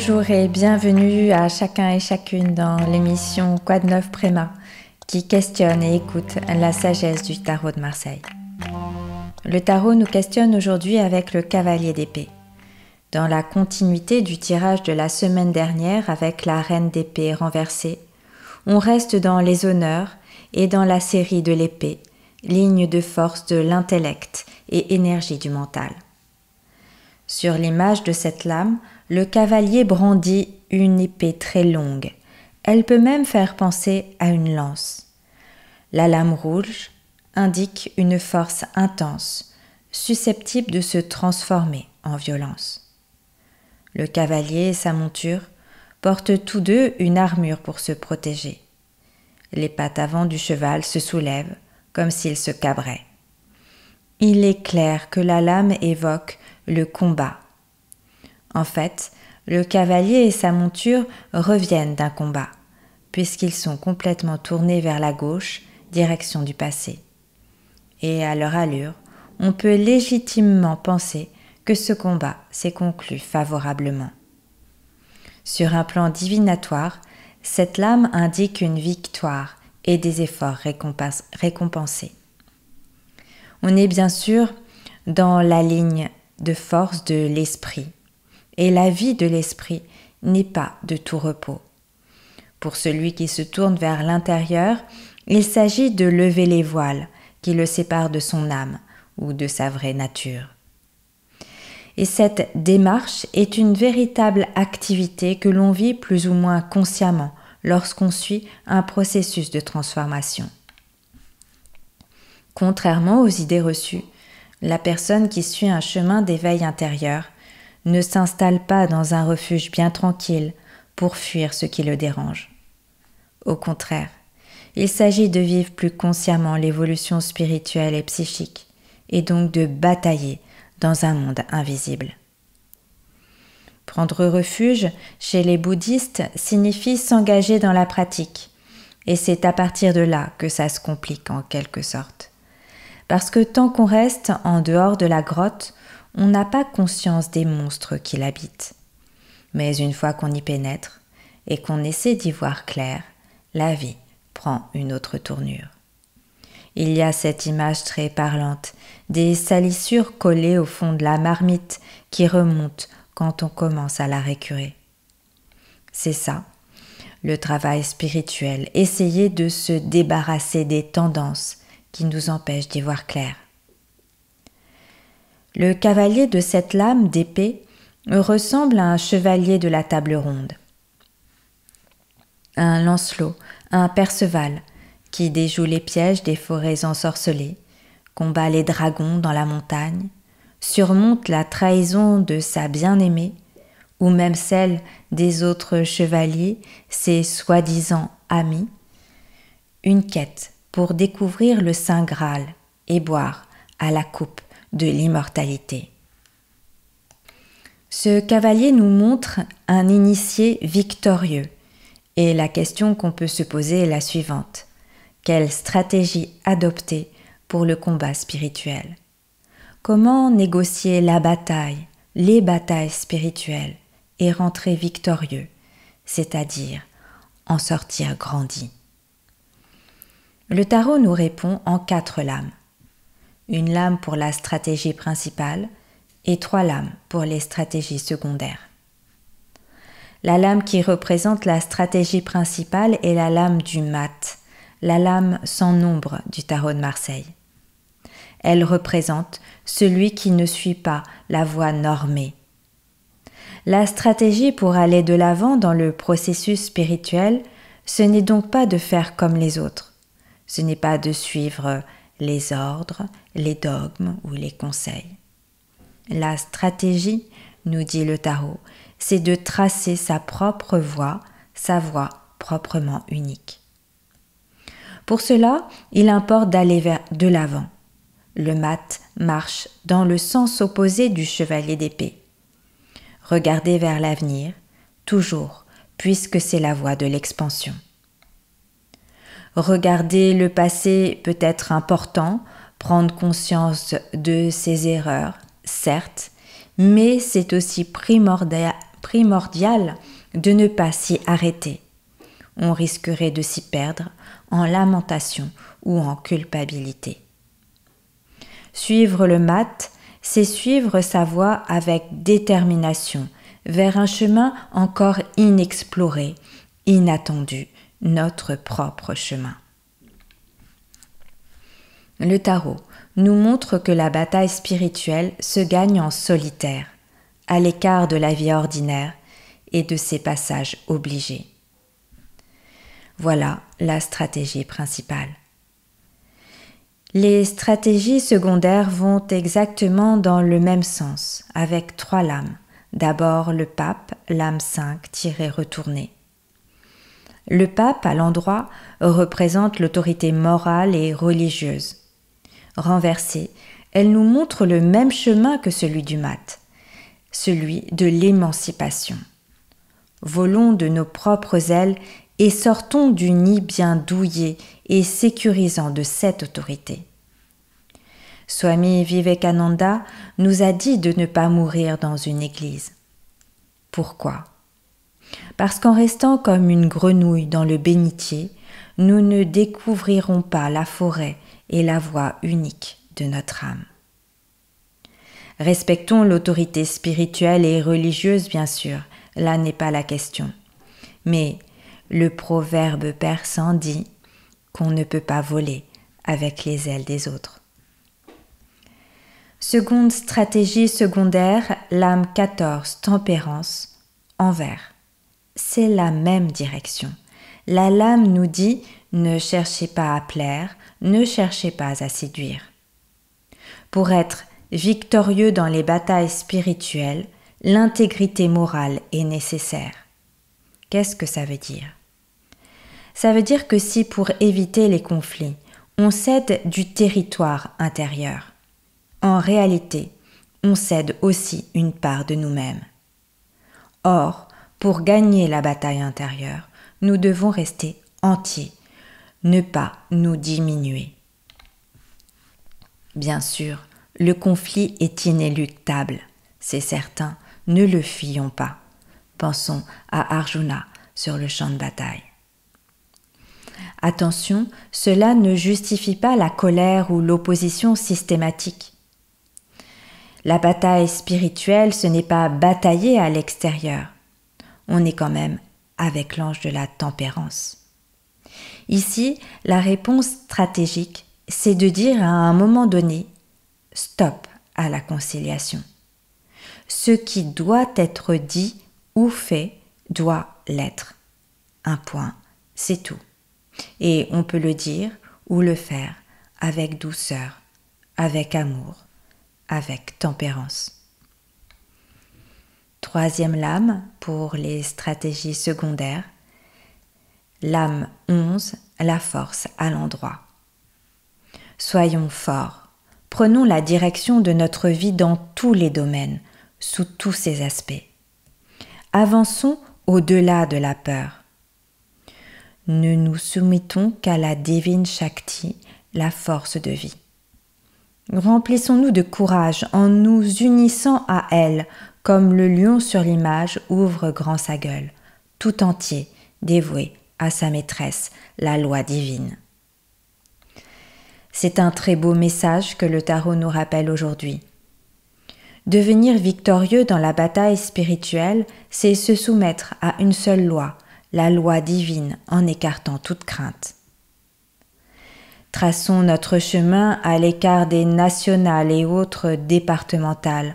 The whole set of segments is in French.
Bonjour et bienvenue à chacun et chacune dans l'émission de neuf Préma qui questionne et écoute la sagesse du tarot de Marseille. Le tarot nous questionne aujourd'hui avec le cavalier d'épée. Dans la continuité du tirage de la semaine dernière avec la reine d'épée renversée, on reste dans les honneurs et dans la série de l'épée, ligne de force de l'intellect et énergie du mental. Sur l'image de cette lame, le cavalier brandit une épée très longue. Elle peut même faire penser à une lance. La lame rouge indique une force intense, susceptible de se transformer en violence. Le cavalier et sa monture portent tous deux une armure pour se protéger. Les pattes avant du cheval se soulèvent comme s'il se cabrait. Il est clair que la lame évoque le combat en fait, le cavalier et sa monture reviennent d'un combat, puisqu'ils sont complètement tournés vers la gauche, direction du passé. Et à leur allure, on peut légitimement penser que ce combat s'est conclu favorablement. Sur un plan divinatoire, cette lame indique une victoire et des efforts récompensés. On est bien sûr dans la ligne de force de l'esprit, et la vie de l'esprit n'est pas de tout repos. Pour celui qui se tourne vers l'intérieur, il s'agit de lever les voiles qui le séparent de son âme ou de sa vraie nature. Et cette démarche est une véritable activité que l'on vit plus ou moins consciemment lorsqu'on suit un processus de transformation. Contrairement aux idées reçues, la personne qui suit un chemin d'éveil intérieur ne s'installe pas dans un refuge bien tranquille pour fuir ce qui le dérange. Au contraire, il s'agit de vivre plus consciemment l'évolution spirituelle et psychique, et donc de batailler dans un monde invisible. Prendre refuge chez les bouddhistes signifie s'engager dans la pratique, et c'est à partir de là que ça se complique en quelque sorte. Parce que tant qu'on reste en dehors de la grotte, on n'a pas conscience des monstres qui l'habitent. Mais une fois qu'on y pénètre et qu'on essaie d'y voir clair, la vie prend une autre tournure. Il y a cette image très parlante des salissures collées au fond de la marmite qui remontent quand on commence à la récurer. C'est ça, le travail spirituel, essayer de se débarrasser des tendances qui nous empêchent d'y voir clair. Le cavalier de cette lame d'épée ressemble à un chevalier de la table ronde. Un Lancelot, un Perceval, qui déjoue les pièges des forêts ensorcelées, combat les dragons dans la montagne, surmonte la trahison de sa bien-aimée, ou même celle des autres chevaliers, ses soi-disant amis, une quête pour découvrir le Saint Graal et boire à la coupe de l'immortalité. Ce cavalier nous montre un initié victorieux, et la question qu'on peut se poser est la suivante. Quelle stratégie adopter pour le combat spirituel? Comment négocier la bataille, les batailles spirituelles, et rentrer victorieux, c'est-à-dire en sortir grandi? Le tarot nous répond en quatre lames une lame pour la stratégie principale et trois lames pour les stratégies secondaires. La lame qui représente la stratégie principale est la lame du mat, la lame sans nombre du tarot de Marseille. Elle représente celui qui ne suit pas la voie normée. La stratégie pour aller de l'avant dans le processus spirituel, ce n'est donc pas de faire comme les autres, ce n'est pas de suivre les ordres, les dogmes ou les conseils. La stratégie, nous dit le tarot, c'est de tracer sa propre voie, sa voie proprement unique. Pour cela, il importe d'aller vers de l'avant. Le mat marche dans le sens opposé du chevalier d'épée. Regardez vers l'avenir, toujours, puisque c'est la voie de l'expansion. Regarder le passé peut être important, prendre conscience de ses erreurs, certes, mais c'est aussi primordial, de ne pas s'y arrêter. On risquerait de s'y perdre en lamentation ou en culpabilité. Suivre le mat, c'est suivre sa voie avec détermination vers un chemin encore inexploré, inattendu, notre propre chemin. Le tarot nous montre que la bataille spirituelle se gagne en solitaire, à l'écart de la vie ordinaire et de ses passages obligés. Voilà la stratégie principale. Les stratégies secondaires vont exactement dans le même sens, avec trois lames. D'abord le pape, lame 5 tirée retournée. Le pape, à l'endroit, représente l'autorité morale et religieuse. Renversée, elle nous montre le même chemin que celui du mat, celui de l'émancipation. Volons de nos propres ailes et sortons du nid bien douillet et sécurisant de cette autorité. Swami Vivekananda nous a dit de ne pas mourir dans une église. Pourquoi? Parce qu'en restant comme une grenouille dans le bénitier, nous ne découvrirons pas la forêt et la voie unique de notre âme. Respectons l'autorité spirituelle et religieuse, bien sûr, là n'est pas la question. Mais le proverbe persan dit qu'on ne peut pas voler avec les ailes des autres. Seconde stratégie secondaire, l'âme 14, tempérance, envers. C'est la même direction. La lame nous dit ne cherchez pas à plaire, ne cherchez pas à séduire. Pour être victorieux dans les batailles spirituelles, l'intégrité morale est nécessaire. Qu'est-ce que ça veut dire? Ça veut dire que si pour éviter les conflits, on cède du territoire intérieur, en réalité, on cède aussi une part de nous-mêmes. Or, pour gagner la bataille intérieure, nous devons rester entiers, ne pas nous diminuer. Bien sûr, le conflit est inéluctable, c'est certain, ne le fuyons pas. Pensons à Arjuna sur le champ de bataille. Attention, cela ne justifie pas la colère ou l'opposition systématique. La bataille spirituelle, ce n'est pas batailler à l'extérieur. On est quand même avec l'ange de la tempérance. Ici, la réponse stratégique, c'est de dire à un moment donné stop à la conciliation. Ce qui doit être dit ou fait doit l'être. Un point, c'est tout. Et on peut le dire ou le faire avec douceur, avec amour, avec tempérance. Troisième lame pour les stratégies secondaires. Lame 11, la force à l'endroit. Soyons forts. Prenons la direction de notre vie dans tous les domaines, sous tous ses aspects. Avançons au-delà de la peur. Ne nous soumettons qu'à la divine Shakti, la force de vie. Remplissons-nous de courage en nous unissant à elle, comme le lion sur l'image ouvre grand sa gueule, tout entier, dévoué à sa maîtresse, la loi divine. C'est un très beau message que le tarot nous rappelle aujourd'hui. Devenir victorieux dans la bataille spirituelle, c'est se soumettre à une seule loi, la loi divine, en écartant toute crainte. Traçons notre chemin à l'écart des nationales et autres départementales.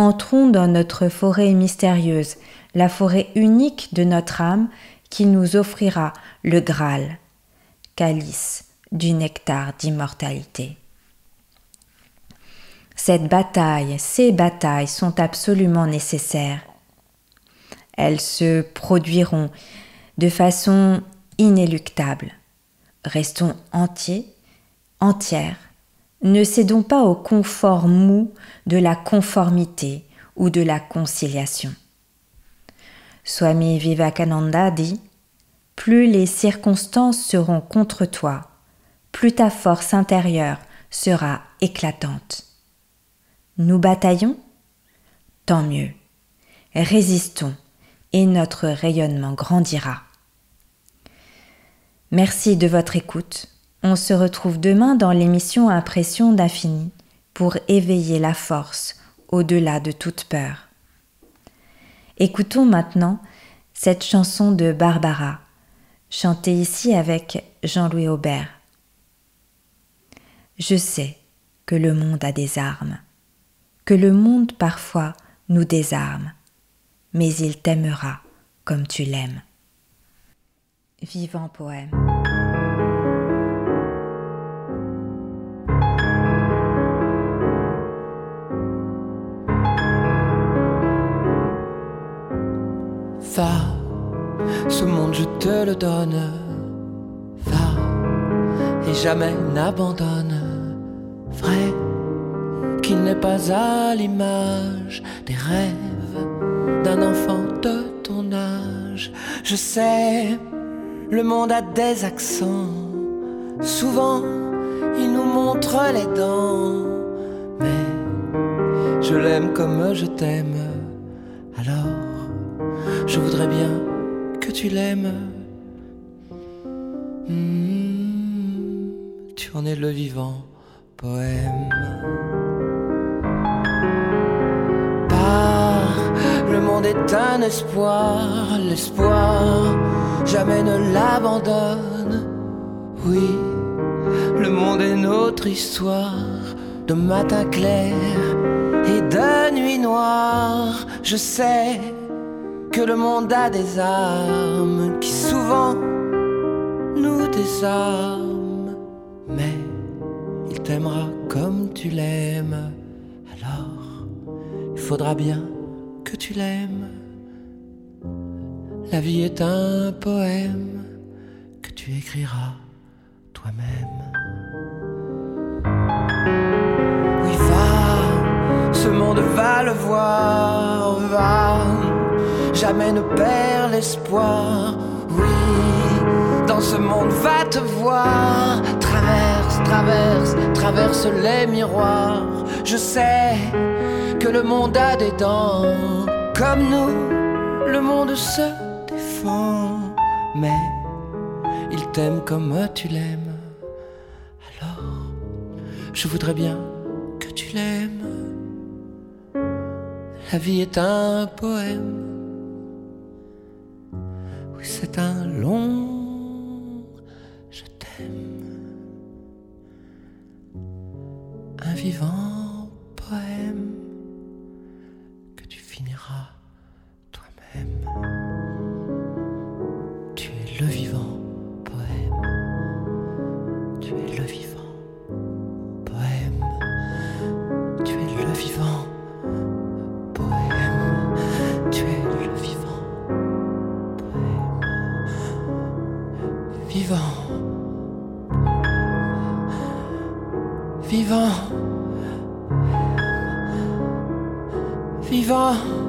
Entrons dans notre forêt mystérieuse, la forêt unique de notre âme qui nous offrira le Graal, calice du nectar d'immortalité. Cette bataille, ces batailles sont absolument nécessaires. Elles se produiront de façon inéluctable. Restons entiers, entières. Ne cédons pas au confort mou de la conformité ou de la conciliation. Swami Vivekananda dit Plus les circonstances seront contre toi, plus ta force intérieure sera éclatante. Nous bataillons? Tant mieux. Résistons et notre rayonnement grandira. Merci de votre écoute. On se retrouve demain dans l'émission Impression d'infini pour éveiller la force au-delà de toute peur. Écoutons maintenant cette chanson de Barbara, chantée ici avec Jean-Louis Aubert. Je sais que le monde a des armes, que le monde parfois nous désarme, mais il t'aimera comme tu l'aimes. Vivant poème. Je te le donne. Va, et jamais n'abandonne. Vrai qu'il n'est pas à l'image des rêves d'un enfant de ton âge. Je sais, le monde a des accents. Souvent, il nous montre les dents. Mais je l'aime comme je t'aime. Alors je voudrais bien tu l'aimes. Hmm, tu en es le vivant poème. Par le monde est un espoir, l'espoir jamais ne l'abandonne. Oui, le monde est notre histoire de matin clair et de nuit noire. Je sais que le monde a des armes qui souvent nous désarment. Mais il t'aimera comme tu l'aimes. Alors, il faudra bien que tu l'aimes. La vie est un poème que tu écriras toi-même. Oui, va, ce monde va le voir, va jamais ne perds l'espoir. Oui, dans ce monde va te voir. Traverse, traverse, traverse les miroirs. Je sais que le monde a des dents. Comme nous, le monde se défend. Mais il t'aime comme tu l'aimes. Alors, je voudrais bien que tu l'aimes. La vie est un poème c'est un long je t'aime, un vivant poème que tu finiras Vivant. Vivant.